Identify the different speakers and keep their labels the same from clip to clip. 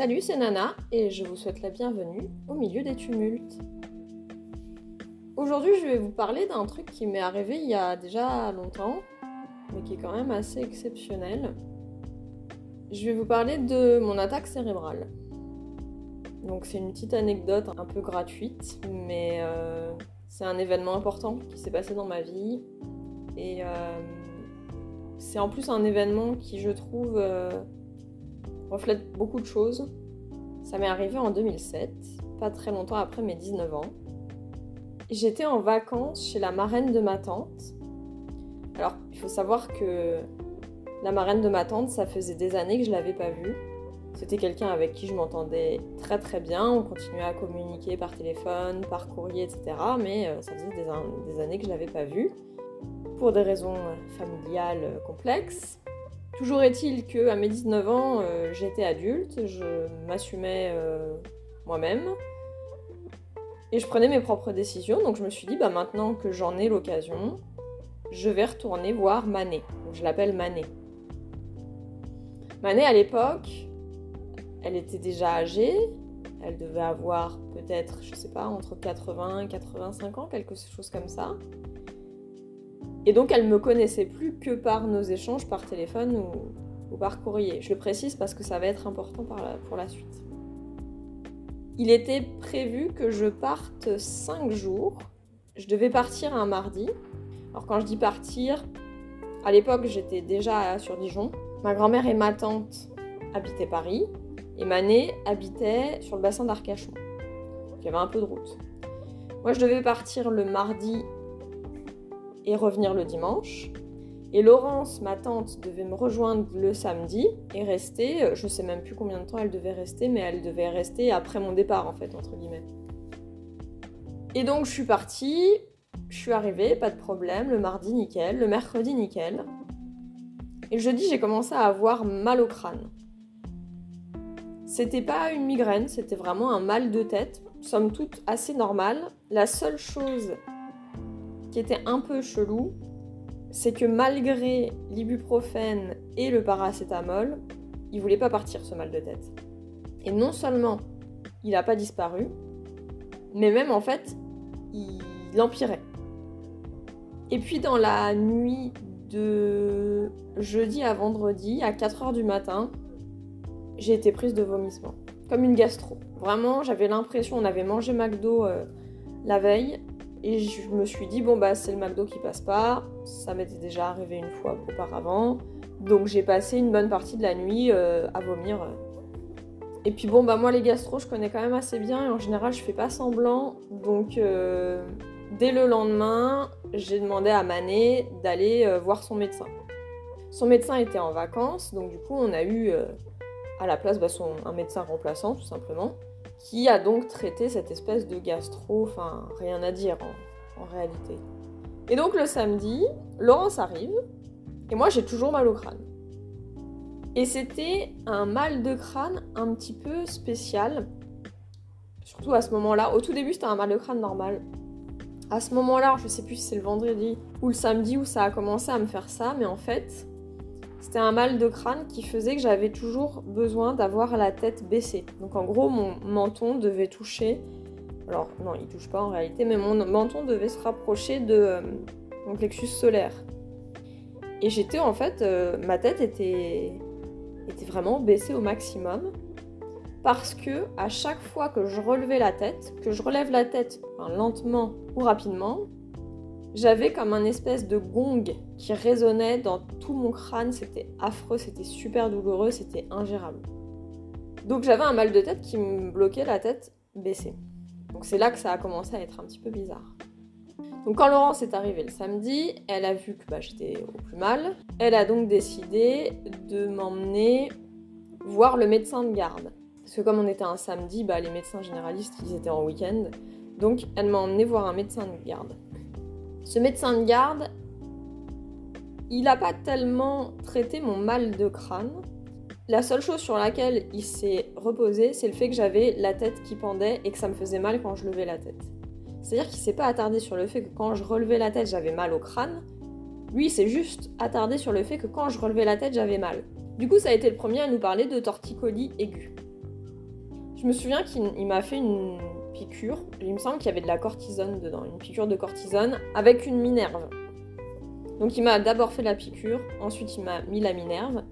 Speaker 1: Salut, c'est Nana et je vous souhaite la bienvenue au milieu des tumultes. Aujourd'hui, je vais vous parler d'un truc qui m'est arrivé il y a déjà longtemps, mais qui est quand même assez exceptionnel. Je vais vous parler de mon attaque cérébrale. Donc c'est une petite anecdote un peu gratuite, mais euh, c'est un événement important qui s'est passé dans ma vie. Et euh, c'est en plus un événement qui, je trouve, euh, reflète beaucoup de choses. Ça m'est arrivé en 2007, pas très longtemps après mes 19 ans. J'étais en vacances chez la marraine de ma tante. Alors, il faut savoir que la marraine de ma tante, ça faisait des années que je l'avais pas vue. C'était quelqu'un avec qui je m'entendais très très bien. On continuait à communiquer par téléphone, par courrier, etc. Mais euh, ça faisait des, années que je l'avais pas vue pour des raisons familiales complexes. Toujours est-il que à mes 19 ans, euh, j'étais adulte, je m'assumais euh, moi-même et je prenais mes propres décisions. Donc je me suis dit, bah maintenant que j'en ai l'occasion, je vais retourner voir Manet. je l'appelle Manet. Manet à l'époque, elle était déjà âgée. Elle devait avoir peut-être, je sais pas, entre 80 et 85 ans, quelque chose comme ça. Et donc elle me connaissait plus que par nos échanges par téléphone ou, par courrier. Je le précise parce que ça va être important pour la suite. Il était prévu que je parte 5 jours. Je devais partir un mardi. Alors quand je dis partir, à l'époque j'étais déjà sur Dijon. Ma grand-mère et ma tante habitaient Paris et Mané habitait sur le bassin d'Arcachon. Il y avait un peu de route. Moi je devais partir le mardi et revenir le dimanche. Et Laurence, ma tante, devait me rejoindre le samedi et rester, euh, je sais même plus combien de temps elle devait rester, mais elle devait rester après mon départ en fait, entre guillemets. Et donc je suis partie, je suis arrivée, pas de problème, le mardi nickel, le mercredi nickel. Et jeudi j'ai commencé à avoir mal au crâne. C'était pas une migraine, c'était vraiment un mal de tête, somme toute assez normal. La seule chose qui était un peu chelou, c'est que malgré l'ibuprofène et le paracétamol, il voulait pas partir ce mal de tête. Et non seulement il n'a pas disparu, mais même en fait, il empirait. Et puis dans la nuit de jeudi à vendredi, à 4h du matin, j'ai été prise de vomissement. Comme une gastro. Vraiment, j'avais l'impression, on avait mangé McDo euh, la veille, et je me suis dit, bon, bah, c'est le McDo qui passe pas. Ça m'était déjà arrivé une fois auparavant. Donc, j'ai passé une bonne partie de la nuit euh, à vomir. Et puis, bon, bah, moi, les gastro, je connais quand même assez bien. Et en général, je fais pas semblant. Donc, euh, dès le lendemain, j'ai demandé à Mané d'aller euh, voir son médecin. Son médecin était en vacances. Donc, du coup, on a eu à la place bah, son, un médecin remplaçant, tout simplement qui a donc traité cette espèce de gastro, enfin rien à dire en, réalité. Et donc le samedi, Laurence arrive, et moi j'ai toujours mal au crâne. Et c'était un mal de crâne un petit peu spécial, surtout à ce moment-là. Au tout début c'était un mal de crâne normal. À ce moment-là, je sais plus si c'est le vendredi ou le samedi où ça a commencé à me faire ça, mais en fait, c'était un mal de crâne qui faisait que j'avais toujours besoin d'avoir la tête baissée. Donc en gros, mon menton devait toucher. Alors non, il touche pas en réalité, mais mon menton devait se rapprocher de euh, mon plexus solaire. Et j'étais en fait, euh, ma tête était, était vraiment baissée au maximum parce que à chaque fois que je relevais la tête, que je relève la tête lentement ou rapidement, j'avais comme un espèce de gong qui résonnait dans tout mon crâne. C'était affreux, c'était super douloureux, c'était ingérable. Donc j'avais un mal de tête qui me bloquait la tête baissée. Donc c'est là que ça a commencé à être un petit peu bizarre. Donc quand Laurence est arrivée le samedi, elle a vu que bah, j'étais au plus mal. Elle a donc décidé de m'emmener voir le médecin de garde. Parce que comme on était un samedi, bah, les médecins généralistes, ils étaient en week-end. Donc elle m'a emmené voir un médecin de garde. Ce médecin de garde, il n'a pas tellement traité mon mal de crâne. La seule chose sur laquelle il s'est reposé, c'est le fait que j'avais la tête qui pendait et que ça me faisait mal quand je levais la tête. C'est-à-dire qu'il s'est pas attardé sur le fait que quand je relevais la tête, j'avais mal au crâne. Lui, il s'est juste attardé sur le fait que quand je relevais la tête, j'avais mal. Du coup, ça a été le premier à nous parler de torticolis aigu. Je me souviens qu'il m'a fait une piqûre. Il me semble qu'il y avait de la cortisone dedans, une piqûre de cortisone avec une minerve. Donc il m'a d'abord fait la piqûre, ensuite il m'a mis la minerve.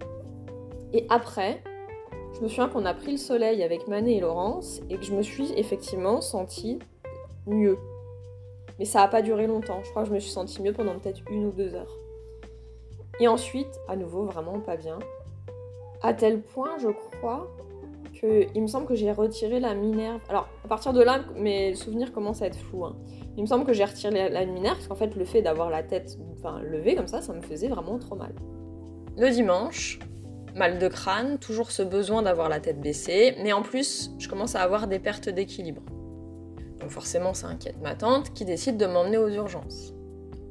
Speaker 1: Et après, je me souviens qu'on a pris le soleil avec Mané et Laurence et que je me suis effectivement sentie mieux. Mais ça n'a pas duré longtemps. Je crois que je me suis sentie mieux pendant peut-être une ou deux heures. Et ensuite, à nouveau, vraiment pas bien. À tel point, je crois, il me semble que j'ai retiré la minerve. Alors, à partir de là, mes souvenirs commencent à être flous. Hein. Il me semble que j'ai retiré la, minerve parce qu'en fait, le fait d'avoir la tête levée comme ça, ça me faisait vraiment trop mal. Le dimanche, mal de crâne, toujours ce besoin d'avoir la tête baissée, mais en plus, je commence à avoir des pertes d'équilibre. Donc forcément, ça inquiète ma tante qui décide de m'emmener aux urgences.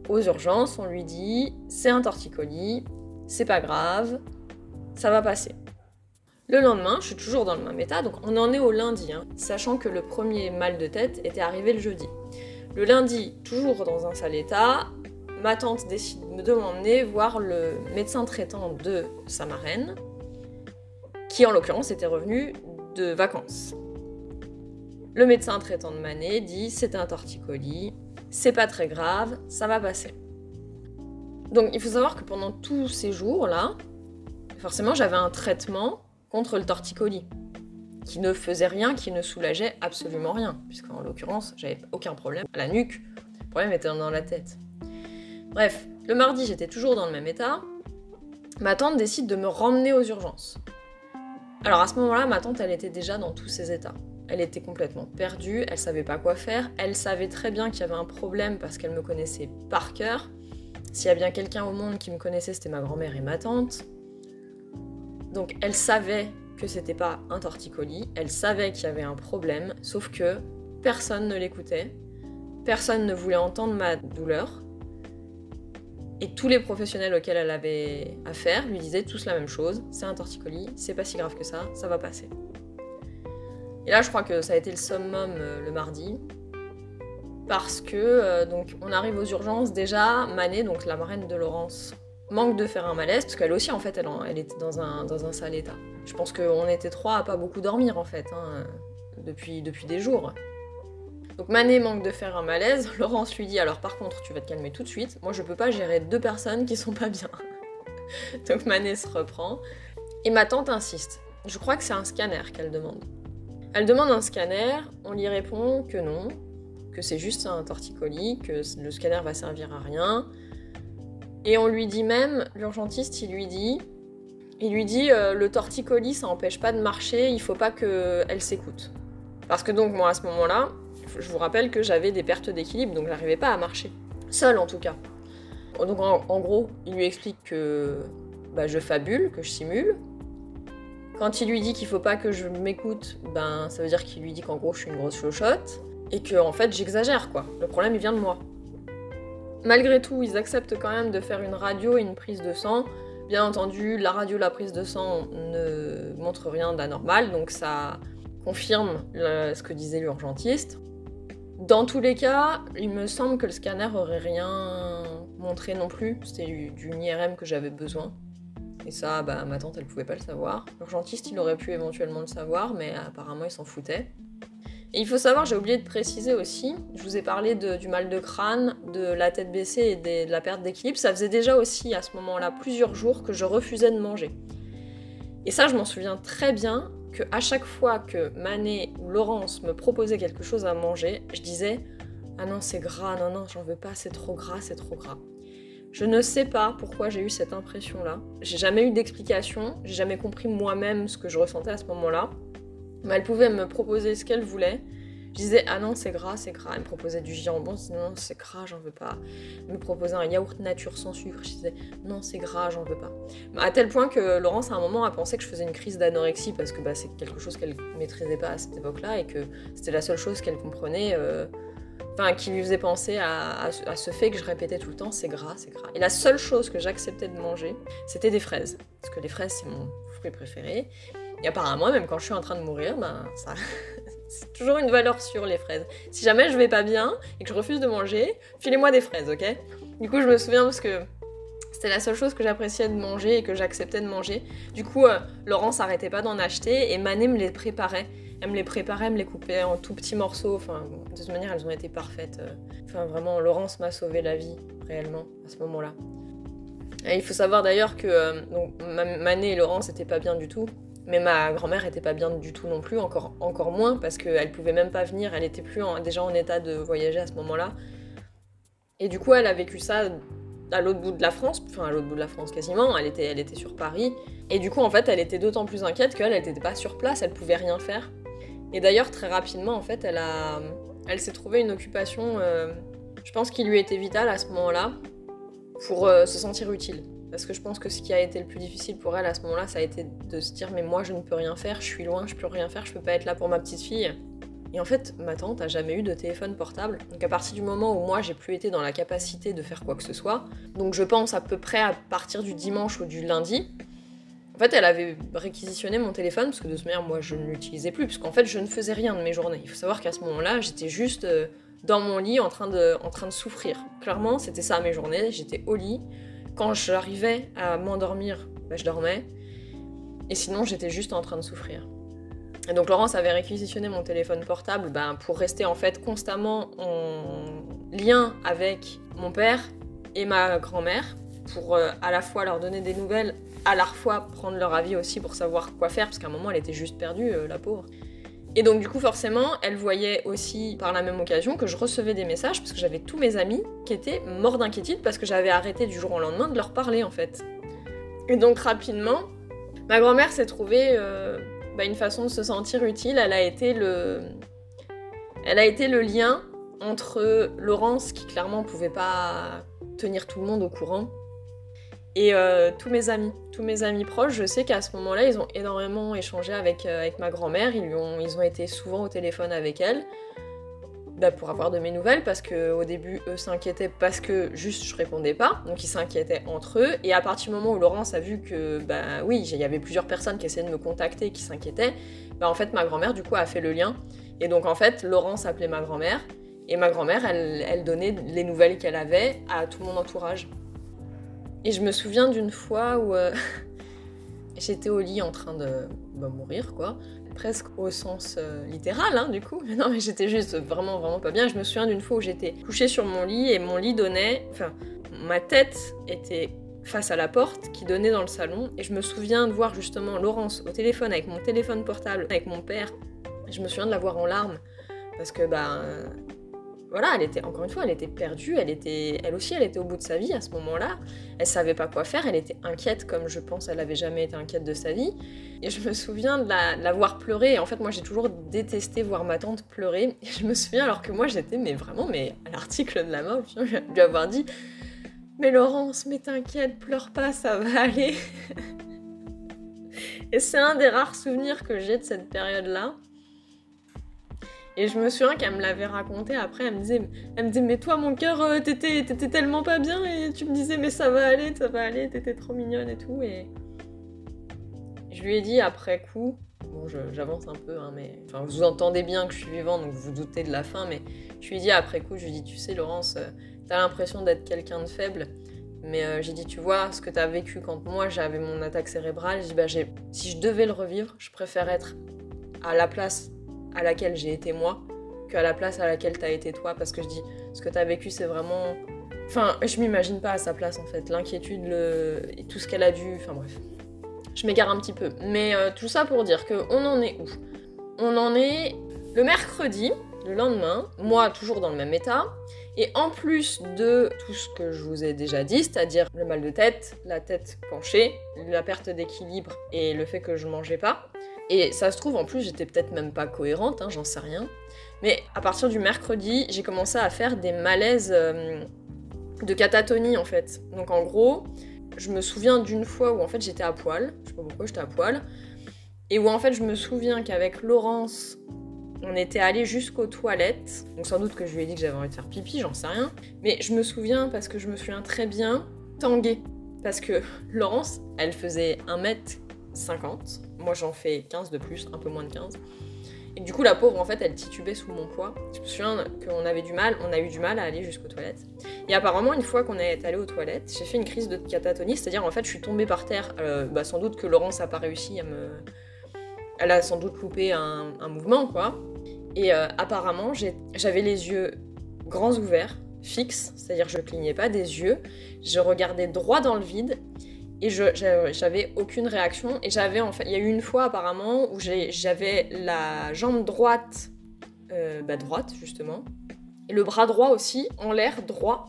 Speaker 1: Aux urgences, on lui dit c'est un torticolis, c'est pas grave, ça va passer. Le lendemain, je suis toujours dans le même état, donc on en est au lundi, hein, sachant que le premier mal de tête était arrivé le jeudi. Le lundi, toujours dans un sale état, ma tante décide de m'emmener voir le médecin traitant de sa marraine, qui en l'occurrence était revenu de vacances. Le médecin traitant de Manet dit c'est un torticolis, c'est pas très grave, ça va passer. Donc il faut savoir que pendant tous ces jours-là, forcément j'avais un traitement contre le torticolis qui ne faisait rien, qui ne soulageait absolument rien, puisqu'en l'occurrence j'avais aucun problème à la nuque, le problème était dans la tête. Bref, le mardi j'étais toujours dans le même état, ma tante décide de me ramener aux urgences. Alors à ce moment-là, ma tante elle était déjà dans tous ses états. Elle était complètement perdue, elle savait pas quoi faire, elle savait très bien qu'il y avait un problème parce qu'elle me connaissait par cœur. S'il y a bien quelqu'un au monde qui me connaissait, c'était ma grand-mère et ma tante. Donc elle savait que c'était pas un torticolis, elle savait qu'il y avait un problème, sauf que personne ne l'écoutait, personne ne voulait entendre ma douleur. Et tous les professionnels auxquels elle avait affaire lui disaient tous la même chose, c'est un torticolis, c'est pas si grave que ça, ça va passer. Et là, je crois que ça a été le summum euh, le mardi. Parce que, euh, donc, on arrive aux urgences. Déjà, Mané, donc la marraine de Laurence, manque de faire un malaise, parce qu'elle aussi, en fait, elle, elle était dans un, dans un sale état. Je pense qu'on était trois à pas beaucoup dormir, en fait, hein, depuis, depuis des jours. Donc Mané manque de faire un malaise. Laurence lui dit alors par contre tu vas te calmer tout de suite. Moi je peux pas gérer deux personnes qui sont pas bien. Donc Mané se reprend. Et ma tante insiste. Je crois que c'est un scanner qu'elle demande. Elle demande un scanner, on lui répond que non, que c'est juste un torticolis, que le scanner va servir à rien. Et on lui dit même, l'urgentiste, il lui dit, il lui dit euh, le torticolis, ça empêche pas de marcher, il faut pas qu'elle s'écoute. Parce que donc moi à ce moment-là, je vous rappelle que j'avais des pertes d'équilibre, donc j'arrivais pas à marcher. Seule en tout cas. Donc en, gros, il lui explique que bah, je fabule, que je simule, quand il lui dit qu'il faut pas que je m'écoute, ben ça veut dire qu'il lui dit qu'en gros je suis une grosse chochotte et que en fait j'exagère quoi. Le problème il vient de moi. Malgré tout, ils acceptent quand même de faire une radio et une prise de sang. Bien entendu, la radio, la prise de sang ne montre rien d'anormal, donc ça confirme ce que disait l'urgentiste. Dans tous les cas, il me semble que le scanner aurait rien montré non plus. C'était du, du IRM que j'avais besoin. Et ça, bah, ma tante, elle pouvait pas le savoir. L'urgentiste, il aurait pu éventuellement le savoir, mais apparemment, il s'en foutait. Et il faut savoir, j'ai oublié de préciser aussi, je vous ai parlé du mal de crâne, de la tête baissée et de la perte d'équilibre. Ça faisait déjà aussi à ce moment-là plusieurs jours que je refusais de manger. Et ça, je m'en souviens très bien que à chaque fois que Mané ou Laurence me proposaient quelque chose à manger, je disais Ah non, c'est gras, non, non, j'en veux pas, c'est trop gras, c'est trop gras. Je ne sais pas pourquoi j'ai eu cette impression-là. J'ai jamais eu d'explication, j'ai jamais compris moi-même ce que je ressentais à ce moment-là. Elle pouvait me proposer ce qu'elle voulait. Je disais ah non c'est gras, c'est gras. Elle me proposait du jambon, je disais non c'est gras, j'en veux pas. Elle me proposait un yaourt nature sans sucre, je disais non c'est gras, j'en veux pas. À tel point que Laurence à un moment a pensé que je faisais une crise d'anorexie parce que bah, c'est quelque chose qu'elle maîtrisait pas à cette époque-là et que c'était la seule chose qu'elle comprenait. Euh, enfin, qui lui faisait penser à, ce fait que je répétais tout le temps c'est gras, c'est gras. Et la seule chose que j'acceptais de manger, c'était des fraises. Parce que les fraises, c'est mon fruit préféré. Et apparemment, même quand je suis en train de mourir, ben, ça. c'est toujours une valeur sûre, les fraises. Si jamais je vais pas bien et que je refuse de manger, filez-moi des fraises, ok? Du coup, je me souviens parce que C'était la seule chose que j'appréciais de manger et que j'acceptais de manger. Du coup, euh, Laurence s'arrêtait pas d'en acheter et Mané me les préparait. Elle me les préparait, elle me les coupait en tout petits morceaux. Enfin, de toute manière, elles ont été parfaites. euh. Enfin, vraiment, Laurence m'a sauvé la vie, réellement, à ce moment-là. Et il faut savoir d'ailleurs que euh, Mané et Laurence n'étaient pas bien du tout. Mais ma grand-mère était pas bien du tout non plus, encore, moins, parce qu'elle pouvait même pas venir, elle était plus déjà en état de voyager à ce moment-là. Et du coup, elle a vécu ça à l'autre bout de la France, enfin à l'autre bout de la France quasiment, elle était, sur Paris. Et du coup, en fait, elle était d'autant plus inquiète qu'elle, elle n'était pas sur place, elle pouvait rien faire. Et d'ailleurs, très rapidement, en fait, elle, elle s'est trouvée une occupation, euh, je pense, qui lui était vitale à ce moment-là, pour euh, se sentir utile. Parce que je pense que ce qui a été le plus difficile pour elle à ce moment-là, ça a été de se dire mais moi je ne peux rien faire, je suis loin, je peux rien faire, je peux pas être là pour ma petite fille. Et en fait, ma tante a jamais eu de téléphone portable. Donc à partir du moment où moi j'ai plus été dans la capacité de faire quoi que ce soit, donc je pense à peu près à partir du dimanche ou du lundi, en fait elle avait réquisitionné mon téléphone parce que de toute manière moi je ne l'utilisais plus, parce qu'en fait je ne faisais rien de mes journées. Il faut savoir qu'à ce moment-là j'étais juste euh, dans mon lit en train de souffrir. Clairement c'était ça mes journées, j'étais au lit. Quand j'arrivais à m'endormir, bah, je dormais. Et sinon j'étais juste en train de souffrir. Et donc Laurence avait réquisitionné mon téléphone portable ben, pour rester en fait constamment en lien avec mon père et ma grand-mère, pour euh, à la fois leur donner des nouvelles, à la fois prendre leur avis aussi pour savoir quoi faire, parce qu'à un moment elle était juste perdue, euh, la pauvre. Et donc du coup forcément, elle voyait aussi par la même occasion que je recevais des messages, parce que j'avais tous mes amis qui étaient morts d'inquiétude parce que j'avais arrêté du jour au lendemain de leur parler en fait. Et donc rapidement, ma grand-mère s'est trouvée euh, bah, une façon de se sentir utile. Elle a été le, elle a été le lien entre Laurence, qui clairement pouvait pas tenir tout le monde au courant, et euh, tous mes amis, tous mes amis proches. Je sais qu'à ce moment-là, ils ont énormément échangé avec, euh, ma grand-mère. Ils, ont, été souvent au téléphone avec elle. bah, pour avoir de mes nouvelles parce que au début eux s'inquiétaient parce que juste je répondais pas donc ils s'inquiétaient entre eux et à partir du moment où Laurence a vu que bah oui il y avait plusieurs personnes qui essayaient de me contacter qui s'inquiétaient bah en fait ma grand-mère du coup a fait le lien et donc en fait Laurence appelait ma grand-mère et ma grand-mère elle donnait les nouvelles qu'elle avait à tout mon entourage et je me souviens d'une fois où euh, j'étais au lit en train de bah, mourir quoi presque au sens euh, littéral, hein, du coup. Mais non, mais j'étais juste vraiment, vraiment pas bien. Je me souviens d'une fois où j'étais couchée sur mon lit et mon lit donnait. Enfin, ma tête était face à la porte qui donnait dans le salon. Et je me souviens de voir justement Laurence au téléphone avec mon téléphone portable, avec mon père. Je me souviens de la voir en larmes. Parce que, bah. Voilà, elle était, encore une fois, elle était perdue, elle était, elle aussi, elle était au bout de sa vie à ce moment-là. Elle savait pas quoi faire, elle était inquiète comme je pense elle avait jamais été inquiète de sa vie. Et je me souviens de la, de en fait, moi, j'ai toujours détesté voir ma tante pleurer. Et je me souviens, alors que moi, j'étais, mais vraiment, mais à l'article de la mort, je lui avoir dit Mais Laurence, mais t'inquiète, pleure pas, ça va aller. et c'est un des rares souvenirs que j'ai de cette période-là. Et je me souviens qu'elle me l'avait raconté après, elle me disait, elle me disait mais toi mon cœur, euh, t'étais, t'étais tellement pas bien et tu me disais mais ça va aller, ça va aller, t'étais trop mignonne et tout. Et je lui ai dit après coup, bon j'avance un peu, hein, mais enfin vous entendez bien que je suis vivante donc vous vous doutez de la fin, mais je lui ai dit après coup, je lui ai dit tu sais Laurence, euh, t'as l'impression d'être quelqu'un de faible. Mais euh, j'ai dit, tu vois, ce que t'as vécu quand moi j'avais mon attaque cérébrale, j'ai dit, bah, si je devais le revivre, je préfère être à la place à laquelle j'ai été moi qu'à la place à laquelle t'as été toi parce que je dis ce que t'as vécu c'est vraiment enfin je m'imagine pas à sa place en fait. L'inquiétude tout ce qu'elle a dû enfin bref. Je m'égare un petit peu. Mais euh, tout ça pour dire que on en est où? On en est le mercredi le lendemain moi toujours dans le même état et en plus de tout ce que je vous ai déjà dit, c'est-à-dire le mal de tête, la tête penchée, la perte d'équilibre et le fait que je mangeais pas, et ça se trouve, en plus, j'étais peut-être même pas cohérente, hein, j'en sais rien. Mais à partir du mercredi, j'ai commencé à faire des malaises euh, de catatonie, en fait. Donc en gros, je me souviens d'une fois où en fait j'étais à poil, je sais pas pourquoi j'étais à poil, et où en fait je me souviens qu'avec Laurence, on était allé jusqu'aux toilettes. Donc sans doute que je lui ai dit que j'avais envie de faire pipi, j'en sais rien. Mais je me souviens, parce que je me souviens très bien, tanguer. Parce que Laurence, elle faisait 1m50. Moi, j'en fais 15 de plus, un peu moins de 15. Et du coup, la pauvre, en fait, elle titubait sous mon poids. Je me souviens qu'on avait du mal, on a eu du mal à aller jusqu'aux toilettes. Et apparemment, une fois qu'on est allé aux toilettes, j'ai fait une crise de catatonie, c'est-à-dire en fait, je suis tombée par terre. Euh, bah, sans doute que Laurence a pas réussi à me. Elle a sans doute loupé un, mouvement, quoi. Et euh, apparemment, j'avais les yeux grands ouverts, fixes, c'est-à-dire je clignais pas des yeux. Je regardais droit dans le vide et j'avais aucune réaction. Et j'avais en il y a eu une fois apparemment où j'avais la jambe droite euh, bah, droite justement et le bras droit aussi en l'air droit.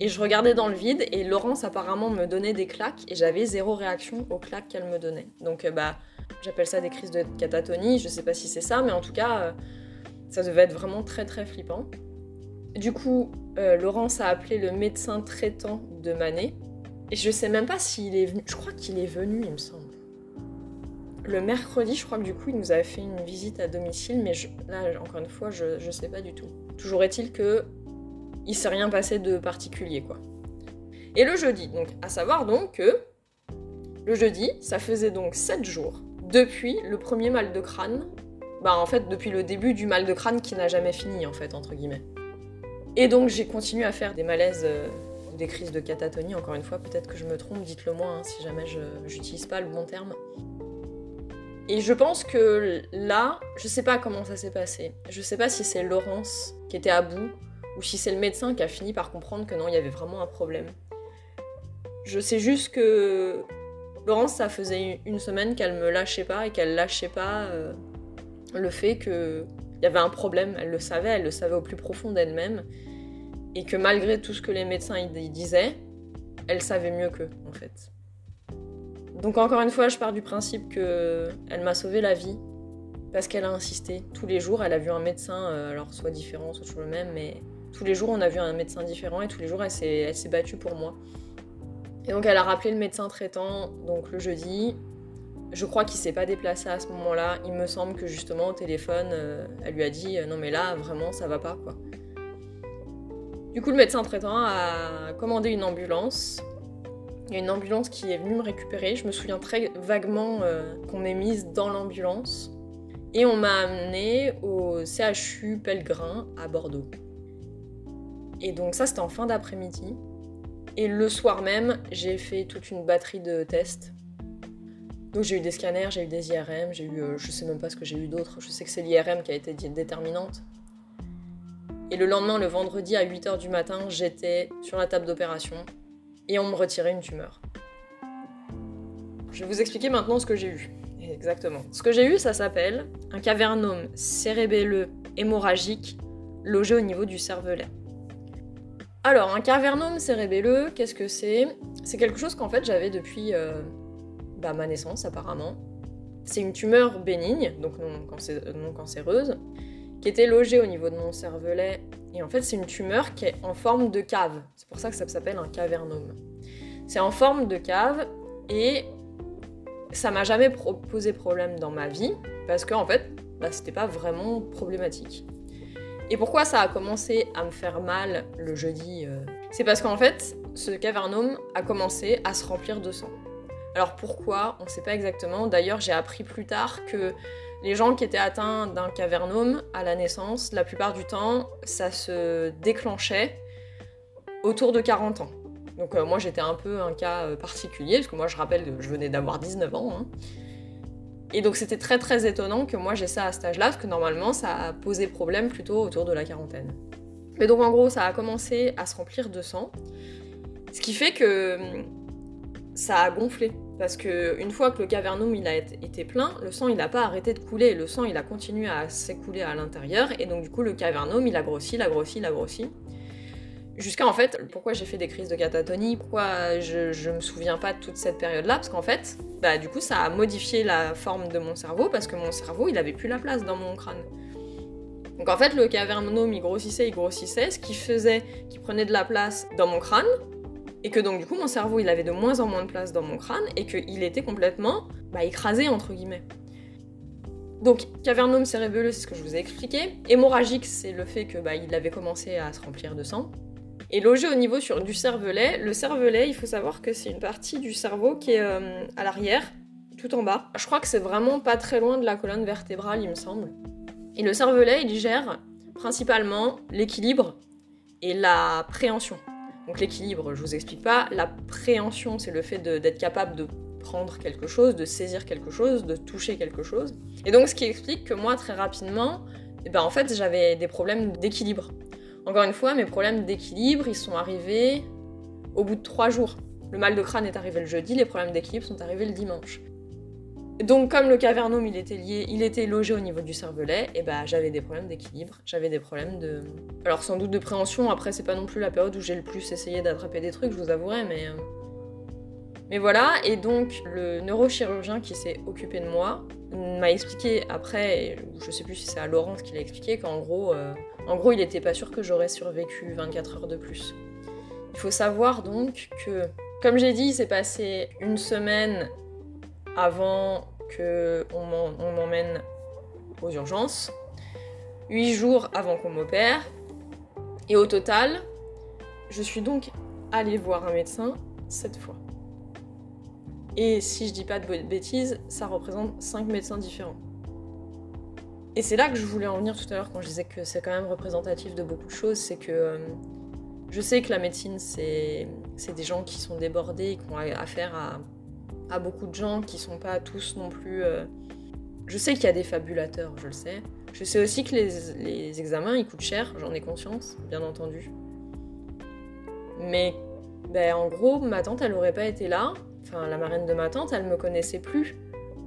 Speaker 1: Et je regardais dans le vide et Laurence apparemment me donnait des claques et j'avais zéro réaction aux claques qu'elle me donnait. Donc euh, bah j'appelle ça des crises de catatonie je sais pas si c'est ça mais en tout cas euh, ça devait être vraiment très très flippant. Du coup Laurence a appelé le médecin traitant de Manet et je sais même pas s'il est venu. Je crois qu'il est venu, il me semble. Le mercredi, je crois que du coup, il nous avait fait une visite à domicile, mais là, encore une fois, je, je sais pas du tout. Toujours est-il que il s'est rien passé de particulier, quoi. Et le jeudi, donc, à savoir donc que le jeudi, ça faisait donc 7 jours depuis le premier mal de crâne. Bah, en fait, depuis le début du mal de crâne qui n'a jamais fini, en fait, entre guillemets. Et donc, j'ai continué à faire des malaises. Euh, des crises de catatonie, encore une fois, peut-être que je me trompe, dites-le moi hein, si jamais je pas le bon terme. Et je pense que là, je sais pas comment ça s'est passé. Je sais pas si c'est Laurence qui était à bout ou si c'est le médecin qui a fini par comprendre que non, il y avait vraiment un problème. Je sais juste que Laurence, ça faisait une semaine qu'elle me lâchait pas et qu'elle lâchait pas euh, le fait qu'il y avait un problème. Elle le savait, elle le savait au plus profond d'elle-même et que malgré tout ce que les médecins disaient, elle savait mieux qu'eux, en fait. Donc encore une fois, je pars du principe que elle m'a sauvé la vie parce qu'elle a insisté. Tous les jours, elle a vu un médecin, euh, alors soit différent, soit toujours le même, mais tous les jours, on a vu un médecin différent et tous les jours, elle s'est battue pour moi. Et donc, elle a rappelé le médecin traitant, donc le jeudi. Je crois qu'il s'est pas déplacé à ce moment-là. Il me semble que justement au téléphone, euh, elle lui a dit euh, non mais là vraiment ça va pas quoi. Du coup, le médecin traitant a commandé une ambulance. Il y a une ambulance qui est venue me récupérer. Je me souviens très vaguement euh, qu'on m'ait mise dans l'ambulance. Et on m'a amené au CHU Pellegrin à Bordeaux. Et donc ça, c'était en fin d'après-midi. Et le soir même, j'ai fait toute une batterie de tests. Donc j'ai eu des scanners, j'ai eu des IRM, j'ai eu, euh, je sais même pas ce que j'ai eu d'autre. Je sais que c'est l'IRM qui a été déterminante. Et le lendemain, le vendredi à 8h du matin, j'étais sur la table d'opération et on me retirait une tumeur. Je vais vous expliquer maintenant ce que j'ai eu. Exactement. Ce que j'ai eu, ça s'appelle un cavernome cérébelleux hémorragique logé au niveau du cervelet. Alors, un cavernome cérébelleux, qu'est-ce que c'est? C'est quelque chose qu'en fait j'avais depuis euh, bah, ma naissance apparemment. C'est une tumeur bénigne, donc non cancéreuse, qui était logée au niveau de mon cervelet. Et en fait, c'est une tumeur qui est en forme de cave. C'est pour ça que ça s'appelle un cavernome. C'est en forme de cave et ça m'a jamais posé problème dans ma vie parce qu'en en fait, bah, c'était pas vraiment problématique. Et pourquoi ça a commencé à me faire mal le jeudi euh, C'est parce qu'en fait, ce cavernome a commencé à se remplir de sang. Alors pourquoi? On ne sait pas exactement. D'ailleurs, j'ai appris plus tard que les gens qui étaient atteints d'un cavernome à la naissance, la plupart du temps, ça se déclenchait autour de 40 ans. Donc euh, moi j'étais un peu un cas euh, particulier, parce que moi je rappelle que je venais d'avoir 19 ans. Hein. Et donc c'était très très étonnant que moi j'ai ça à cet âge-là, parce que normalement ça a posé problème plutôt autour de la quarantaine. Mais donc en gros ça a commencé à se remplir de sang, ce qui fait que hum, ça a gonflé. Parce que une fois que le cavernum il a été plein, le sang il n'a pas arrêté de couler, le sang il a continué à s'écouler à l'intérieur, et donc du coup le cavernum il a grossi, il a grossi, il a grossi. Jusqu'à en fait, pourquoi j'ai fait des crises de catatonie, pourquoi je, je me souviens pas de toute cette période-là, parce qu'en fait, bah du coup ça a modifié la forme de mon cerveau, parce que mon cerveau il avait plus la place dans mon crâne. Donc en fait le cavernome il grossissait, il grossissait, ce qui faisait qu'il prenait de la place dans mon crâne, et que donc du coup mon cerveau il avait de moins en moins de place dans mon crâne et qu'il était complètement bah, écrasé entre guillemets. Donc cavernome cérébelleux c'est ce que je vous ai expliqué. Hémorragique c'est le fait que bah, il avait commencé à se remplir de sang. Et logé au niveau sur, du cervelet, le cervelet il faut savoir que c'est une partie du cerveau qui est euh, à l'arrière, tout en bas. Je crois que c'est vraiment pas très loin de la colonne vertébrale il me semble. Et le cervelet, il gère principalement l'équilibre et la préhension. Donc l'équilibre, je vous explique pas. La préhension, c'est le fait d'être capable de prendre quelque chose, de saisir quelque chose, de toucher quelque chose. Et donc ce qui explique que moi, très rapidement, eh ben, en fait, j'avais des problèmes d'équilibre. Encore une fois, mes problèmes d'équilibre, ils sont arrivés au bout de trois jours. Le mal de crâne est arrivé le jeudi, les problèmes d'équilibre sont arrivés le dimanche. Donc comme le cavernome il était lié, il était logé au niveau du cervelet, et bah j'avais des problèmes d'équilibre, j'avais des problèmes de, alors sans doute de préhension. Après c'est pas non plus la période où j'ai le plus essayé d'attraper des trucs, je vous avouerai, mais euh, mais voilà. Et donc le neurochirurgien qui s'est occupé de moi m'a expliqué après, je sais plus si c'est à Laurence qu'il a expliqué qu'en gros, euh, en gros il était pas sûr que j'aurais survécu 24 heures de plus. Il faut savoir donc que, comme j'ai dit, il s'est passé une semaine avant qu'on m'emmène aux urgences, 8 jours avant qu'on m'opère, et au total, je suis donc allée voir un médecin 7 fois. Et si je dis pas de bêtises, ça représente 5 médecins différents. Et c'est là que je voulais en venir tout à l'heure quand je disais que c'est quand même représentatif de beaucoup de choses, c'est que euh, je sais que la médecine, c'est des gens qui sont débordés, qui ont affaire à à beaucoup de gens qui sont pas tous non plus. Euh, je sais qu'il y a des fabulateurs, je le sais. Je sais aussi que les, examens ils coûtent cher, j'en ai conscience, bien entendu. Mais ben, en gros, ma tante elle aurait pas été là. Enfin, la marraine de ma tante, elle me connaissait plus.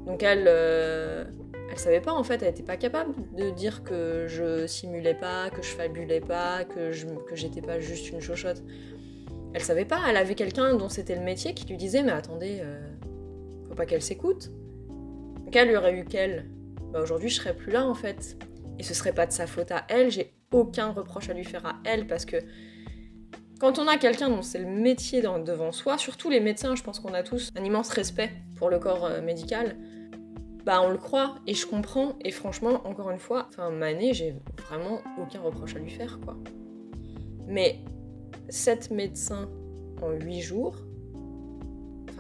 Speaker 1: Donc elle, euh, elle savait pas en fait, elle était pas capable de dire que je simulais pas, que je fabulais pas, que je que j'étais pas juste une chochotte. Elle savait pas, elle avait quelqu'un dont c'était le métier qui lui disait mais attendez, euh, pas qu'elle s'écoute. Qu'elle aurait eu qu'elle? Bah Aujourd'hui, je serais plus là en fait. Et ce serait pas de sa faute à elle, j'ai aucun reproche à lui faire à elle parce que quand on a quelqu'un dont c'est le métier devant soi, surtout les médecins, je pense qu'on a tous un immense respect pour le corps euh, médical, bah on le croit et je comprends. Et franchement, encore une fois, enfin Mané, j'ai vraiment aucun reproche à lui faire quoi. Mais sept médecins en huit jours,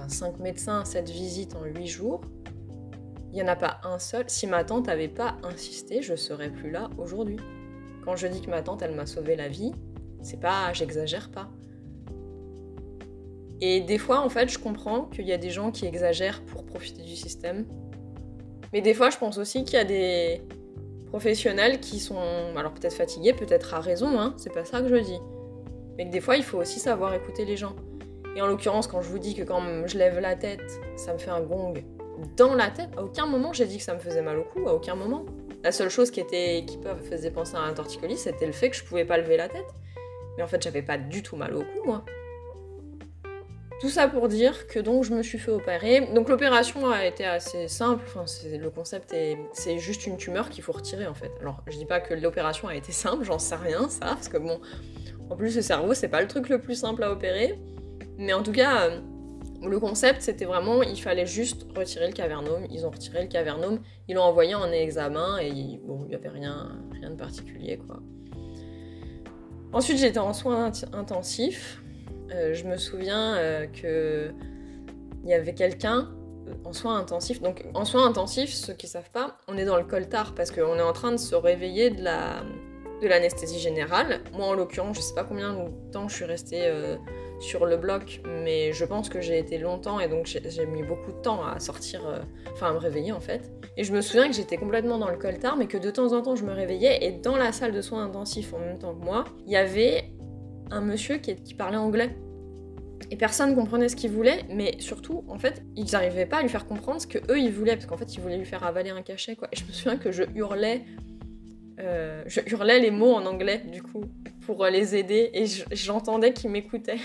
Speaker 1: enfin 5 médecins, cette visite en 8 jours, il n'y en a pas un seul. Si ma tante n'avait pas insisté, je serais plus là aujourd'hui. Quand je dis que ma tante, elle m'a sauvé la vie, c'est pas, j'exagère pas. Et des fois, en fait, je comprends qu'il y a des gens qui exagèrent pour profiter du système. Mais des fois, je pense aussi qu'il y a des professionnels qui sont, alors peut-être fatigués, peut-être à raison, hein, c'est pas ça que je dis. Mais que des fois, il faut aussi savoir écouter les gens. Et en l'occurrence, quand je vous dis que quand je lève la tête, ça me fait un gong dans la tête, à aucun moment j'ai dit que ça me faisait mal au cou, à aucun moment. La seule chose qui, était, qui faisait penser à un torticolis, c'était le fait que je pouvais pas lever la tête. Mais en fait, j'avais pas du tout mal au cou, moi. Tout ça pour dire que donc je me suis fait opérer. Donc l'opération a été assez simple. Enfin, le concept est, c'est juste une tumeur qu'il faut retirer en fait. Alors je dis pas que l'opération a été simple, j'en sais rien ça, parce que bon, en plus le cerveau c'est pas le truc le plus simple à opérer. Mais en tout cas, euh, le concept, c'était vraiment, il fallait juste retirer le cavernome. Ils ont retiré le cavernome, ils l'ont envoyé en examen et bon, il n'y avait rien, rien de particulier, quoi. Ensuite, j'étais en soins intensifs. Euh, je me souviens euh, que il y avait quelqu'un en soins intensifs. Donc, en soins intensifs, ceux qui savent pas, on est dans le coltard parce qu'on est en train de se réveiller de la de l'anesthésie générale. Moi, en l'occurrence, je sais pas combien de temps je suis restée sur le bloc, mais je pense que j'ai été longtemps et donc j'ai mis beaucoup de temps à sortir, euh, enfin à me réveiller en fait. Et je me souviens que j'étais complètement dans le coltard, mais que de temps en temps je me réveillais et dans la salle de soins intensifs en même temps que moi, il y avait un monsieur qui, parlait anglais. Et personne comprenait ce qu'il voulait, mais surtout, en fait, ils n'arrivaient pas à lui faire comprendre ce que eux ils voulaient, parce qu'en fait, ils voulaient lui faire avaler un cachet, quoi. Et je me souviens que je hurlais, euh, je hurlais les mots en anglais, du coup, pour les aider, et j'entendais qu'ils m'écoutaient.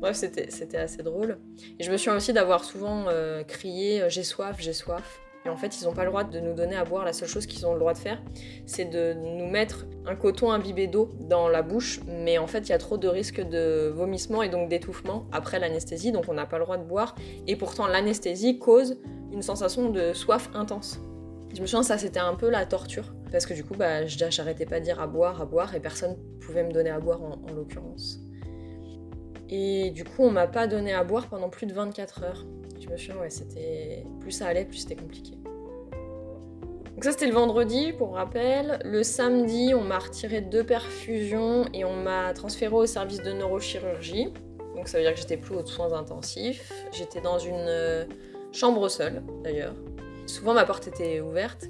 Speaker 1: Bref, c'était assez drôle. Et je me souviens aussi d'avoir souvent euh, crié euh, J'ai soif, j'ai soif. Et en fait, ils n'ont pas le droit de nous donner à boire. La seule chose qu'ils ont le droit de faire, c'est de nous mettre un coton imbibé d'eau dans la bouche. Mais en fait, il y a trop de risques de vomissement et donc d'étouffement après l'anesthésie. Donc, on n'a pas le droit de boire. Et pourtant, l'anesthésie cause une sensation de soif intense. Je me souviens, ça c'était un peu la torture. Parce que du coup, bah, j'arrêtais pas de dire à boire, à boire, et personne pouvait me donner à boire en l'occurrence. Et du coup, on m'a pas donné à boire pendant plus de 24 heures. Je me souviens, ouais, c'était. Plus ça allait, plus c'était compliqué. Donc ça c'était le vendredi pour rappel. Le samedi on m'a retiré deux perfusions et on m'a transféré au service de neurochirurgie. Donc ça veut dire que j'étais plus aux soins intensifs. J'étais dans une euh, chambre seule d'ailleurs. Souvent ma porte était ouverte.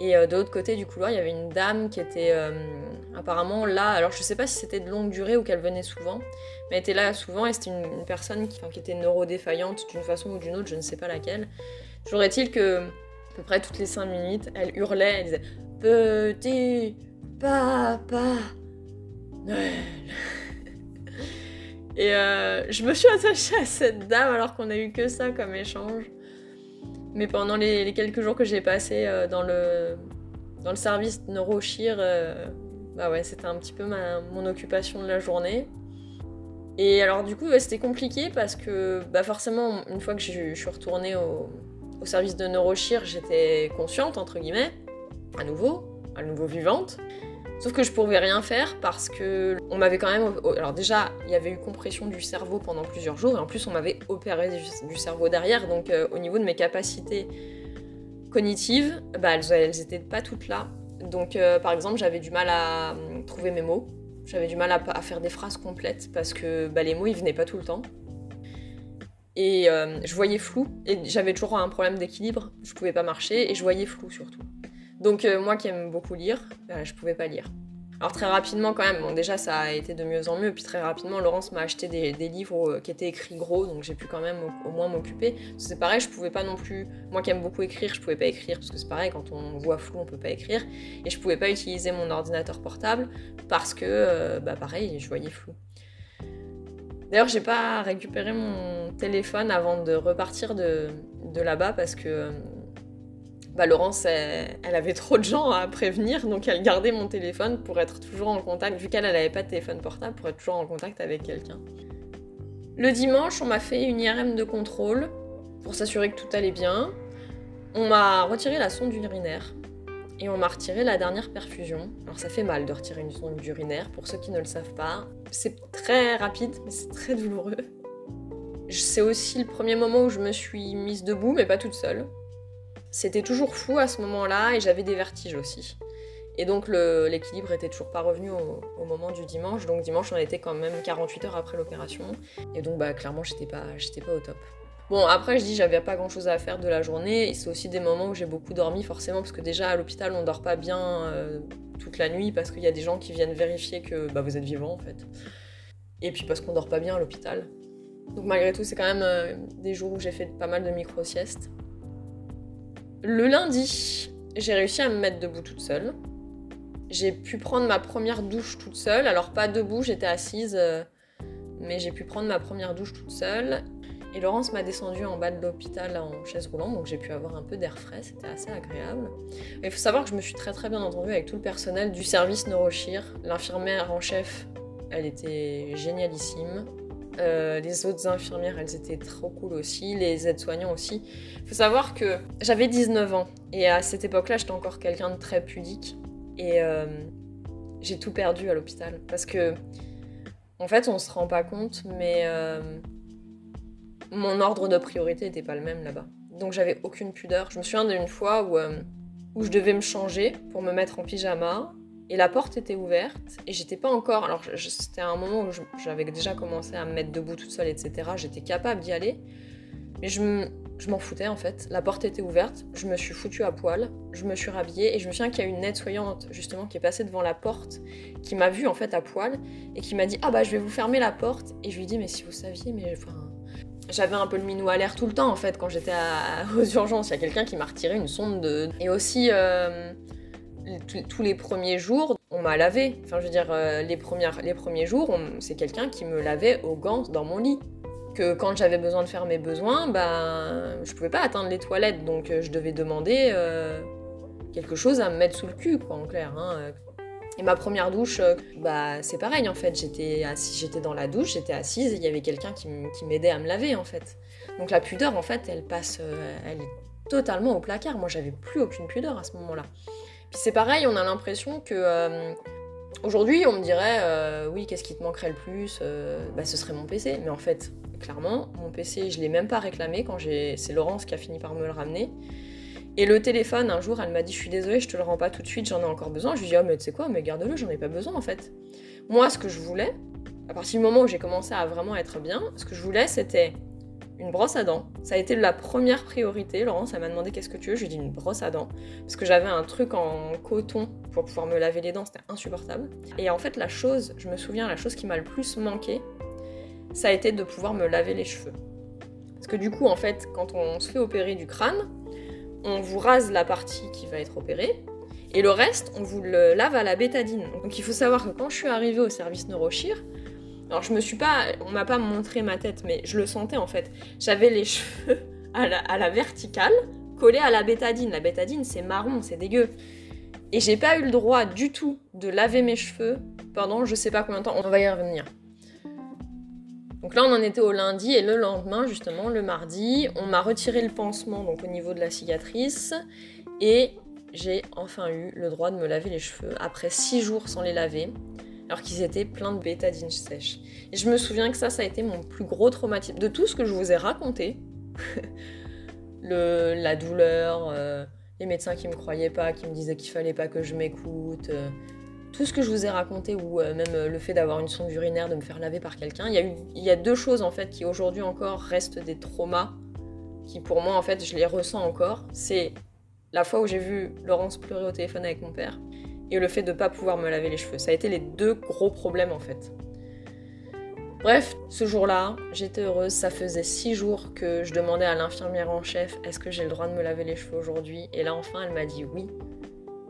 Speaker 1: Et euh, de l'autre côté du couloir, il y avait une dame qui était euh, apparemment là. Alors je sais pas si c'était de longue durée ou qu'elle venait souvent, mais elle était là souvent et c'était une, personne qui, qui était neurodéfaillante d'une façon ou d'une autre, je ne sais pas laquelle. Toujours est-il que à peu près toutes les 5 minutes, elle hurlait, elle disait Petit papa Noël. Et euh, je me suis attachée à cette dame alors qu'on a eu que ça comme échange. Mais pendant les, quelques jours que j'ai passés euh, dans, le, dans le service neurochir, euh, bah ouais, c'était un petit peu ma, mon occupation de la journée. Et alors du coup, c'était compliqué parce que bah forcément, une fois que je suis retournée au, au service de neurochir, j'étais consciente, entre guillemets, à nouveau, à nouveau vivante. Sauf que je pouvais rien faire parce que on m'avait quand même. Alors déjà, il y avait eu compression du cerveau pendant plusieurs jours et en plus on m'avait opéré du, cerveau derrière. Donc euh, au niveau de mes capacités cognitives, bah, elles, n'étaient pas toutes là. Donc euh, par exemple, j'avais du mal à hum, trouver mes mots. J'avais du mal à, faire des phrases complètes parce que bah, les mots ils venaient pas tout le temps. Et euh, je voyais flou, et j'avais toujours un problème d'équilibre, je pouvais pas marcher, et je voyais flou surtout. Donc euh, moi qui aime beaucoup lire, bah, je pouvais pas lire. Alors très rapidement quand même, bon déjà ça a été de mieux en mieux, puis très rapidement Laurence m'a acheté des, livres euh, qui étaient écrits gros, donc j'ai pu quand même au, moins m'occuper. C'est pareil, je pouvais pas non plus, moi qui aime beaucoup écrire, je pouvais pas écrire, parce que c'est pareil, quand on voit flou on peut pas écrire, et je pouvais pas utiliser mon ordinateur portable, parce que, bah pareil, je voyais flou. D'ailleurs, j'ai pas récupéré mon téléphone avant de repartir de, là-bas parce que bah, Laurence, elle, avait trop de gens à prévenir, donc elle gardait mon téléphone pour être toujours en contact, vu qu'elle n'avait pas de téléphone portable, pour être toujours en contact avec quelqu'un. Le dimanche, on m'a fait une IRM de contrôle pour s'assurer que tout allait bien. On m'a retiré la sonde urinaire et on m'a retiré la dernière perfusion. Alors ça fait mal de retirer une sonde urinaire, pour ceux qui ne le savent pas. C'est très rapide, mais c'est très douloureux. C'est aussi le premier moment où je me suis mise debout, mais pas toute seule. C'était toujours fou à ce moment-là et j'avais des vertiges aussi. Et donc l'équilibre était toujours pas revenu au, moment du dimanche. Donc dimanche on était quand même 48 heures après l'opération. Et donc bah clairement j'étais pas, pas au top. Bon, après, je dis, j'avais pas grand chose à faire de la journée. C'est aussi des moments où j'ai beaucoup dormi, forcément, parce que déjà à l'hôpital, on dort pas bien euh, toute la nuit, parce qu'il y a des gens qui viennent vérifier que bah, vous êtes vivant, en fait. Et puis parce qu'on dort pas bien à l'hôpital. Donc, malgré tout, c'est quand même euh, des jours où j'ai fait pas mal de micro-siestes. Le lundi, j'ai réussi à me mettre debout toute seule. J'ai pu prendre ma première douche toute seule. Alors, pas debout, j'étais assise. Euh, mais j'ai pu prendre ma première douche toute seule. Et Laurence m'a descendu en bas de l'hôpital en chaise roulante, donc j'ai pu avoir un peu d'air frais, c'était assez agréable. Il faut savoir que je me suis très très bien entendue avec tout le personnel du service neurochir. L'infirmière en chef, elle était génialissime. Euh, les autres infirmières, elles étaient trop cool aussi, les aides-soignants aussi. Il faut savoir que j'avais 19 ans et à cette époque-là, j'étais encore quelqu'un de très pudique et euh, j'ai tout perdu à l'hôpital parce que en fait, on se rend pas compte, mais euh, mon ordre de priorité n'était pas le même là-bas. Donc j'avais aucune pudeur. Je me souviens d'une fois où, où je devais me changer pour me mettre en pyjama et la porte était ouverte et j'étais pas encore. Alors c'était un moment où j'avais déjà commencé à me mettre debout toute seule, etc. J'étais capable d'y aller, mais je m'en foutais en fait. La porte était ouverte, je me suis foutue à poil, je me suis rhabillée et je me souviens qu'il y a une aide-soignante justement qui est passée devant la porte, qui m'a vue en fait à poil et qui m'a dit ah bah je vais vous fermer la porte et je lui dis mais si vous saviez mais j'avais un peu le minou à l'air tout le temps en fait quand j'étais aux urgences. Il y a quelqu'un qui m'a retiré une sonde de. Et aussi, euh, tous les premiers jours, on m'a lavé. Enfin, je veux dire, euh, les, premières, les premiers jours, c'est quelqu'un qui me lavait aux gants dans mon lit. Que quand j'avais besoin de faire mes besoins, ben, je pouvais pas atteindre les toilettes, donc euh, je devais demander quelque chose à me mettre sous le cul, quoi, en clair. Hein, et ma première douche, euh, bah, c'est pareil en fait. J'étais j'étais dans la douche, j'étais assise et il y avait quelqu'un qui m'aidait à me laver en fait. Donc la pudeur en fait, elle passe, euh, elle est totalement au placard. Moi, j'avais plus aucune pudeur à ce moment-là. C'est pareil, on a l'impression que euh, aujourd'hui, on me dirait, oui, qu'est-ce qui te manquerait le plus bah, ce serait mon PC. Mais en fait, clairement, mon PC, je l'ai même pas réclamé quand j'ai, c'est Laurence qui a fini par me le ramener. Et le téléphone, un jour, elle m'a dit Je suis désolée, je te le rends pas tout de suite, j'en ai encore besoin. Je lui ai dit Oh, mais tu sais quoi, mais garde-le, j'en ai pas besoin en fait. Moi, ce que je voulais, à partir du moment où j'ai commencé à vraiment être bien, ce que je voulais, c'était une brosse à dents. Ça a été la première priorité. Laurence, elle m'a demandé qu'est-ce que tu veux. Je lui ai dit une brosse à dents. Parce que j'avais un truc en coton pour pouvoir me laver les dents, c'était insupportable. Et en fait, la chose, je me souviens, la chose qui m'a le plus manqué, ça a été de pouvoir me laver les cheveux. Parce que du coup, en fait, quand on se fait opérer du crâne, on vous rase la partie qui va être opérée, et le reste, on vous le lave à la bétadine. Donc il faut savoir que quand je suis arrivée au service neurochir, alors je me suis pas, on m'a pas montré ma tête, mais je le sentais en fait. J'avais les cheveux à la, verticale, collés à la bétadine. La bétadine, c'est marron, c'est dégueu. Et j'ai pas eu le droit du tout de laver mes cheveux pendant je sais pas combien de temps. On va y revenir. Donc là, on en était au lundi et le lendemain, justement, le mardi, on m'a retiré le pansement donc au niveau de la cicatrice et j'ai enfin eu le droit de me laver les cheveux après six jours sans les laver alors qu'ils étaient pleins de bétadine sèche. Et je me souviens que ça, ça a été mon plus gros traumatisme. De tout ce que je vous ai raconté, le, la douleur, euh, les médecins qui me croyaient pas, qui me disaient qu'il fallait pas que je m'écoute, euh, tout ce que je vous ai raconté, ou euh, même le fait d'avoir une sonde urinaire, de me faire laver par quelqu'un, il y, a il y a deux choses en fait qui aujourd'hui encore restent des traumas, qui pour moi en fait je les ressens encore. C'est la fois où j'ai vu Laurence pleurer au téléphone avec mon père, et le fait de ne pas pouvoir me laver les cheveux. Ça a été les deux gros problèmes en fait. Bref, ce jour-là, j'étais heureuse. Ça faisait six jours que je demandais à l'infirmière en chef est-ce que j'ai le droit de me laver les cheveux aujourd'hui? Et là, enfin, elle m'a dit oui.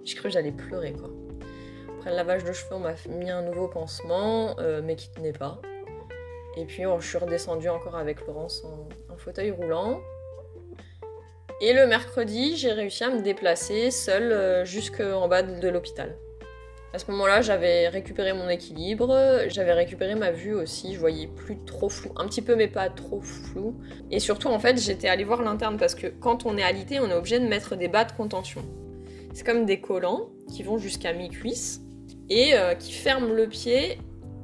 Speaker 1: J'ai cru que j'allais pleurer quoi. Après le lavage de cheveux, on m'a mis un nouveau pansement, euh, mais qui tenait pas. Et puis, je suis redescendue encore avec Laurence en fauteuil roulant. Et le mercredi, j'ai réussi à me déplacer seule euh, jusqu'en bas de l'hôpital. À ce moment-là, j'avais récupéré mon équilibre, j'avais récupéré ma vue aussi, je voyais plus trop flou, un petit peu mais pas trop flou. Et surtout, en fait, j'étais allée voir l'interne parce que quand on est alité, on est obligé de mettre des bas de contention. C'est comme des collants qui vont jusqu'à mi-cuisse et euh, qui ferment le pied.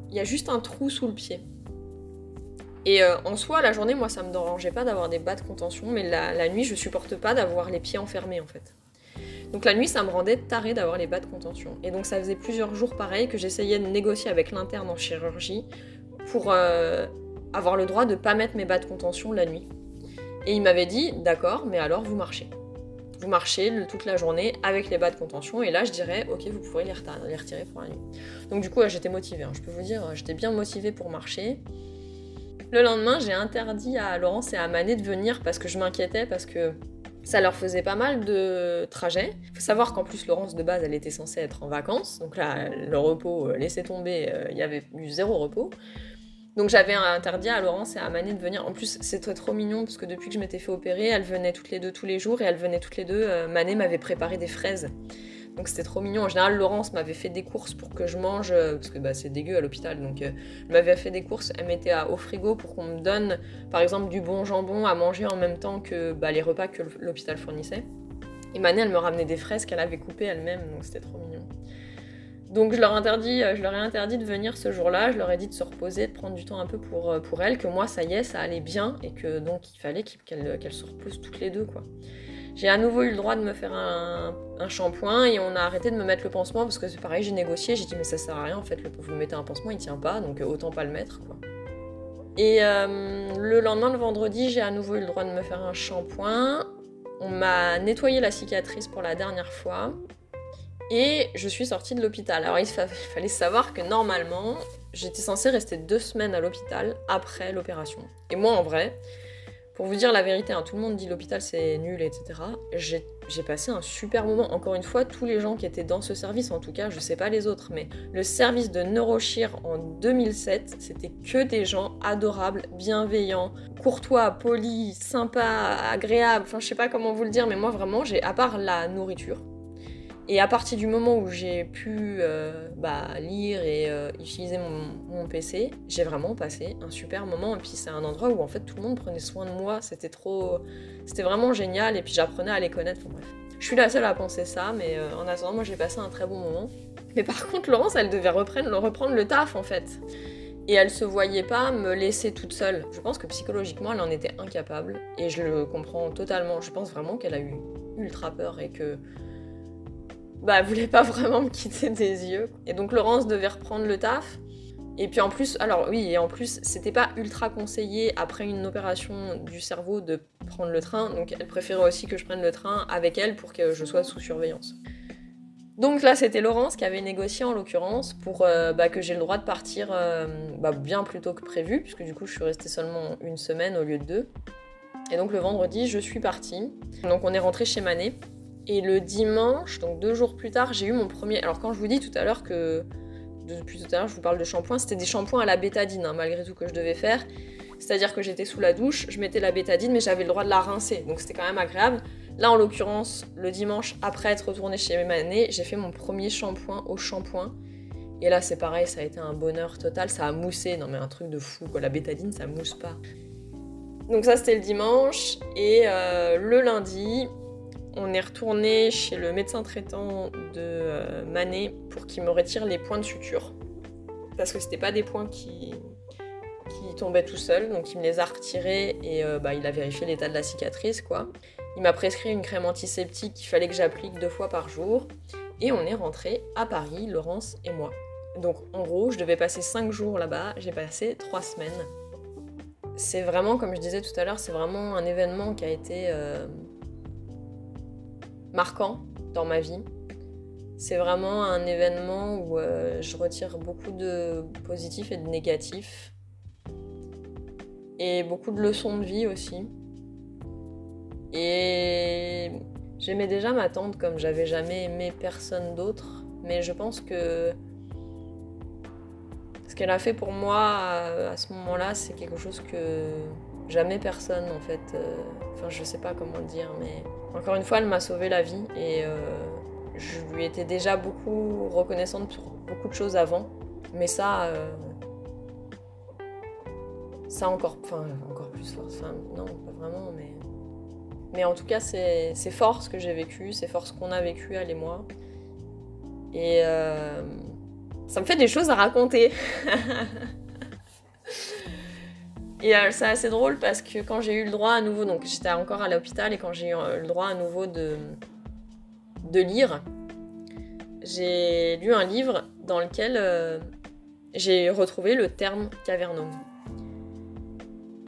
Speaker 1: Il y a juste un trou sous le pied. Et euh, en soi, la journée, moi, ça me dérangeait pas d'avoir des bas de contention, mais la, nuit, je supporte pas d'avoir les pieds enfermés, en fait. Donc la nuit, ça me rendait taré d'avoir les bas de contention. Et donc ça faisait plusieurs jours pareil que j'essayais de négocier avec l'interne en chirurgie pour euh, avoir le droit de pas mettre mes bas de contention la nuit. Et il m'avait dit, d'accord, mais alors vous marchez. Vous marchez toute la journée avec les bas de contention, et là je dirais, ok, vous pourrez les, retirer pour la nuit. Donc du coup, j'étais motivée, hein. je peux vous dire, j'étais bien motivée pour marcher. Le lendemain, j'ai interdit à Laurence et à Manet de venir parce que je m'inquiétais, parce que ça leur faisait pas mal de trajets. Il faut savoir qu'en plus, Laurence, de base, elle était censée être en vacances. Donc là, le repos, euh, laissait tomber, euh, il y avait eu zéro repos. Donc j'avais interdit à Laurence et à Manet de venir. En plus, c'était trop mignon parce que depuis que je m'étais fait opérer, elles venaient toutes les deux tous les jours et elles venaient toutes les deux. Euh, m'avait préparé des fraises. Donc c'était trop mignon. En général, Laurence m'avait fait des courses pour que je mange, euh, parce que bah, c'est dégueu à l'hôpital. Donc euh, elle m'avait fait des courses, elle mettait au frigo pour qu'on me donne, par exemple, du bon jambon à manger en même temps que bah, les repas que l'hôpital fournissait. Et Mané, elle me ramenait des fraises qu'elle avait coupées elle-même, donc c'était trop mignon. Donc je leur, interdis, euh, je leur ai interdit de venir ce jour-là, je leur ai dit de se reposer, de prendre du temps un peu pour, pour elles, que moi ça y est, ça allait bien et que donc il fallait qu'elles se reposent toutes les deux quoi. J'ai à nouveau eu le droit de me faire un, shampoing et on a arrêté de me mettre le pansement parce que c'est pareil, j'ai négocié, j'ai dit mais ça sert à rien en fait, le, vous mettez un pansement, il tient pas, donc euh, autant pas le mettre quoi. Et euh, le lendemain, le vendredi, j'ai à nouveau eu le droit de me faire un shampoing. On m'a nettoyé la cicatrice pour la dernière fois. Et je suis sortie de l'hôpital. Alors il fallait savoir que normalement, j'étais censée rester deux semaines à l'hôpital après l'opération. Et moi en vrai, pour vous dire la vérité, hein, tout le monde dit l'hôpital c'est nul, etc. J'ai passé un super moment. Encore une fois, tous les gens qui étaient dans ce service, en tout cas, je sais pas les autres, mais le service de Neurochir en 2007, c'était que des gens adorables, bienveillants, courtois, polis, sympas, agréables. Enfin, je sais pas comment vous le dire, mais moi vraiment, j'ai à part la nourriture, et à partir du moment où j'ai pu euh, bah, lire et euh, utiliser mon, PC, j'ai vraiment passé un super moment. Et puis c'est un endroit où en fait tout le monde prenait soin de moi. C'était trop, c'était vraiment génial. Et puis j'apprenais à les connaître. je suis la seule à penser ça, mais euh, en attendant, moi j'ai passé un très bon moment. Mais par contre, Laurence, elle devait reprendre, reprendre le taf en fait. Et elle se voyait pas me laisser toute seule. Je pense que psychologiquement, elle en était incapable. Et je le comprends totalement. Je pense vraiment qu'elle a eu ultra peur et que. Bah, voulait pas vraiment me quitter des yeux. Et donc, Laurence devait reprendre le taf. Et puis en plus, alors oui, et en plus, c'était pas ultra conseillé après une opération du cerveau de prendre le train, donc elle préférait aussi que je prenne le train avec elle pour que je sois sous surveillance. Donc là, c'était Laurence qui avait négocié en l'occurrence pour euh, bah, que j'ai le droit de partir euh, bah, bien plus tôt que prévu, puisque du coup, je suis restée seulement une semaine au lieu de deux. Et donc le vendredi, je suis partie. Donc on est rentré chez Manet. Et le dimanche, donc deux jours plus tard, j'ai eu mon premier. Alors quand je vous dis tout à l'heure que depuis tout à l'heure, je vous parle de shampoing, c'était des shampoings à la bétadine, hein, malgré tout que je devais faire. C'est-à-dire que j'étais sous la douche, je mettais la bétadine, mais j'avais le droit de la rincer, donc c'était quand même agréable. Là, en l'occurrence, le dimanche, après être retournée chez mes j'ai fait mon premier shampoing au shampoing. Et là, c'est pareil, ça a été un bonheur total, ça a moussé, non mais un truc de fou, quoi. La bétadine, ça mousse pas. Donc ça, c'était le dimanche. Et euh, le lundi, on est retourné chez le médecin traitant de euh, Manet pour qu'il me retire les points de suture. Parce que c'était pas des points qui, qui tombaient tout seuls, donc il me les a retirés et euh, bah, il a vérifié l'état de la cicatrice, quoi. Il m'a prescrit une crème antiseptique qu'il fallait que j'applique deux fois par jour. Et on est rentré à Paris, Laurence et moi. Donc en gros, je devais passer cinq jours là-bas, j'ai passé trois semaines. C'est vraiment, comme je disais tout à l'heure, c'est vraiment un événement qui a été euh, marquant dans ma vie. C'est vraiment un événement où euh, je retire beaucoup de positifs et de négatifs. Et beaucoup de leçons de vie aussi. Et j'aimais déjà ma tante comme j'avais jamais aimé personne d'autre. Mais je pense que ce qu'elle a fait pour moi à, ce moment-là, c'est quelque chose que jamais personne en fait. Euh, enfin, je sais pas comment le dire, mais encore une fois, elle m'a sauvé la vie et euh, je lui étais déjà beaucoup reconnaissante pour beaucoup de choses avant. Mais ça, euh, ça encore, enfin, encore plus fort. Enfin, non, pas vraiment, mais. Mais en tout cas, c'est fort ce que j'ai vécu, c'est fort ce qu'on a vécu, elle et moi. Et euh, ça me fait des choses à raconter. Et euh, c'est assez drôle parce que quand j'ai eu le droit à nouveau, donc j'étais encore à l'hôpital et quand j'ai eu euh, le droit à nouveau de, de lire, j'ai lu un livre dans lequel euh, j'ai retrouvé le terme cavernome.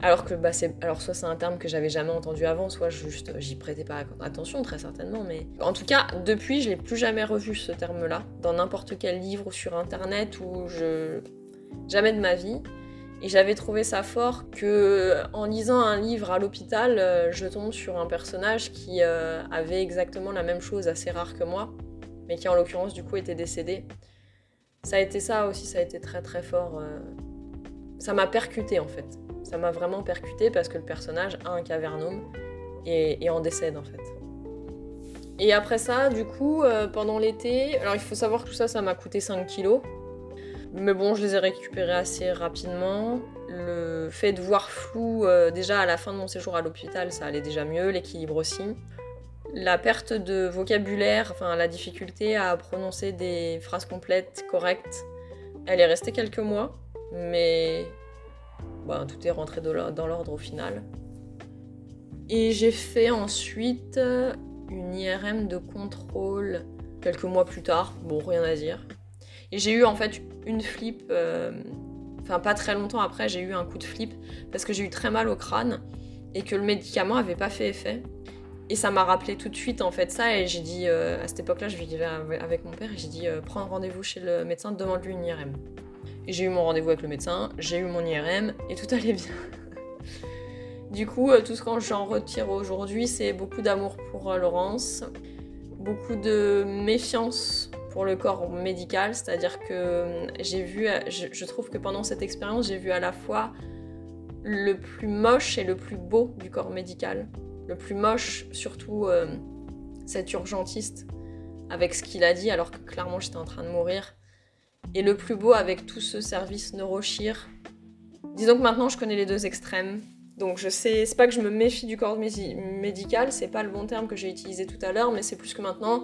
Speaker 1: Alors que bah, c'est, alors soit c'est un terme que j'avais jamais entendu avant, soit juste j'y prêtais pas attention très certainement, mais en tout cas depuis je l'ai plus jamais revu ce terme-là dans n'importe quel livre sur internet ou je jamais de ma vie. Et j'avais trouvé ça fort que, en lisant un livre à l'hôpital, euh, je tombe sur un personnage qui euh, avait exactement la même chose, assez rare que moi, mais qui en l'occurrence du coup était décédé. Ça a été ça aussi, ça a été très très fort. Euh. Ça m'a percuté en fait. Ça m'a vraiment percuté parce que le personnage a un cavernome et, et en décède en fait. Et après ça, du coup, pendant l'été, alors il faut savoir que tout ça, ça m'a coûté 5 kilos. Mais bon, je les ai récupérés assez rapidement. Le fait de voir flou, euh, déjà à la fin de mon séjour à l'hôpital, ça allait déjà mieux, l'équilibre aussi. La perte de vocabulaire, enfin la difficulté à prononcer des phrases complètes, correctes, elle est restée quelques mois, mais bah, tout est rentré dans l'ordre au final. Et j'ai fait ensuite une IRM de contrôle quelques mois plus tard, bon rien à dire. J'ai eu en fait une flip, euh, enfin pas très longtemps après, j'ai eu un coup de flip parce que j'ai eu très mal au crâne et que le médicament avait pas fait effet. Et ça m'a rappelé tout de suite en fait ça et j'ai dit euh, à cette époque-là, je vivais avec mon père et j'ai dit euh, prends rendez-vous chez le médecin, demande-lui une IRM. Et j'ai eu mon rendez-vous avec le médecin, j'ai eu mon IRM et tout allait bien. du coup, tout ce que j'en retire aujourd'hui, c'est beaucoup d'amour pour Laurence, beaucoup de méfiance pour le corps médical, c'est-à-dire que euh, j'ai vu, je, trouve que pendant cette expérience, j'ai vu à la fois le plus moche et le plus beau du corps médical. Le plus moche, surtout euh, cet urgentiste, avec ce qu'il a dit, alors que clairement j'étais en train de mourir. Et le plus beau avec tout ce service neurochir. Disons que maintenant je connais les deux extrêmes. Donc je sais, c'est pas que je me méfie du corps médical, c'est pas le bon terme que j'ai utilisé tout à l'heure, mais c'est plus que maintenant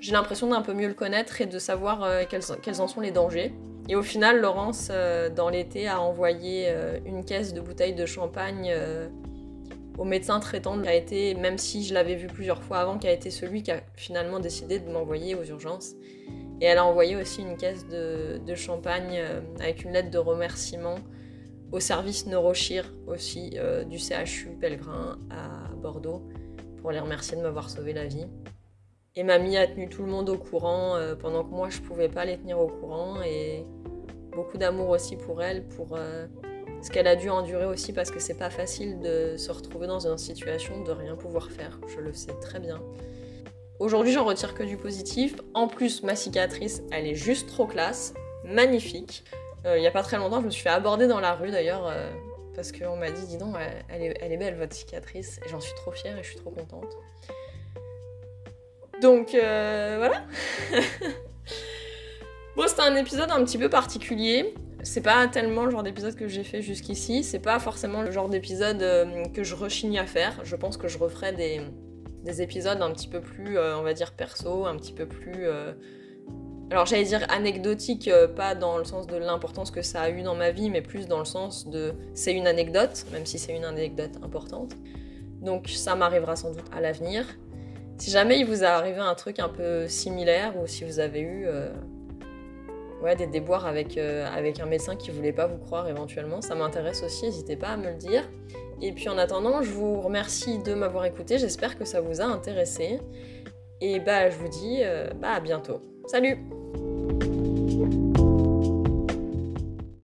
Speaker 1: j'ai l'impression d'un peu mieux le connaître et de savoir euh, quels, en sont les dangers. Et au final, Laurence, dans l'été, a envoyé une caisse de bouteilles de champagne au médecin traitant qui a été, même si je l'avais vu plusieurs fois avant, qui a été celui qui a finalement décidé de m'envoyer aux urgences. Et elle a envoyé aussi une caisse de, champagne euh, avec une lettre de remerciement au service neurochir aussi euh, du CHU Pellegrin à Bordeaux pour les remercier de m'avoir sauvé la vie. Et mamie a tenu tout le monde au courant euh, pendant que moi je pouvais pas les tenir au courant et beaucoup d'amour aussi pour elle, pour ce qu'elle a dû endurer aussi parce que c'est pas facile de se retrouver dans une situation de rien pouvoir faire. Je le sais très bien. Aujourd'hui, j'en retire que du positif. En plus, ma cicatrice, elle est juste trop classe, magnifique. Euh, il n'y a pas très longtemps, je me suis fait aborder dans la rue d'ailleurs, euh, parce qu'on m'a dit, dis donc, elle est, elle est belle votre cicatrice. Et j'en suis trop fière et je suis trop contente. Donc euh, voilà. bon, c'était un épisode un petit peu particulier. C'est pas tellement le genre d'épisode que j'ai fait jusqu'ici. C'est pas forcément le genre d'épisode que je rechigne à faire. Je pense que je referai des, des épisodes un petit peu plus, euh, on va dire, perso, un petit peu plus... Euh, alors j'allais dire anecdotique, euh, pas dans le sens de l'importance que ça a eu dans ma vie, mais plus dans le sens de c'est une anecdote, même si c'est une anecdote importante. Donc ça m'arrivera sans doute à l'avenir. Si jamais il vous a arrivé un truc un peu similaire, ou si vous avez eu ouais, des déboires avec, avec un médecin qui voulait pas vous croire éventuellement, ça m'intéresse aussi, n'hésitez pas à me le dire. Et puis en attendant, je vous remercie de m'avoir écouté, j'espère que ça vous a intéressé. Et bah je vous dis euh, bah à bientôt. Salut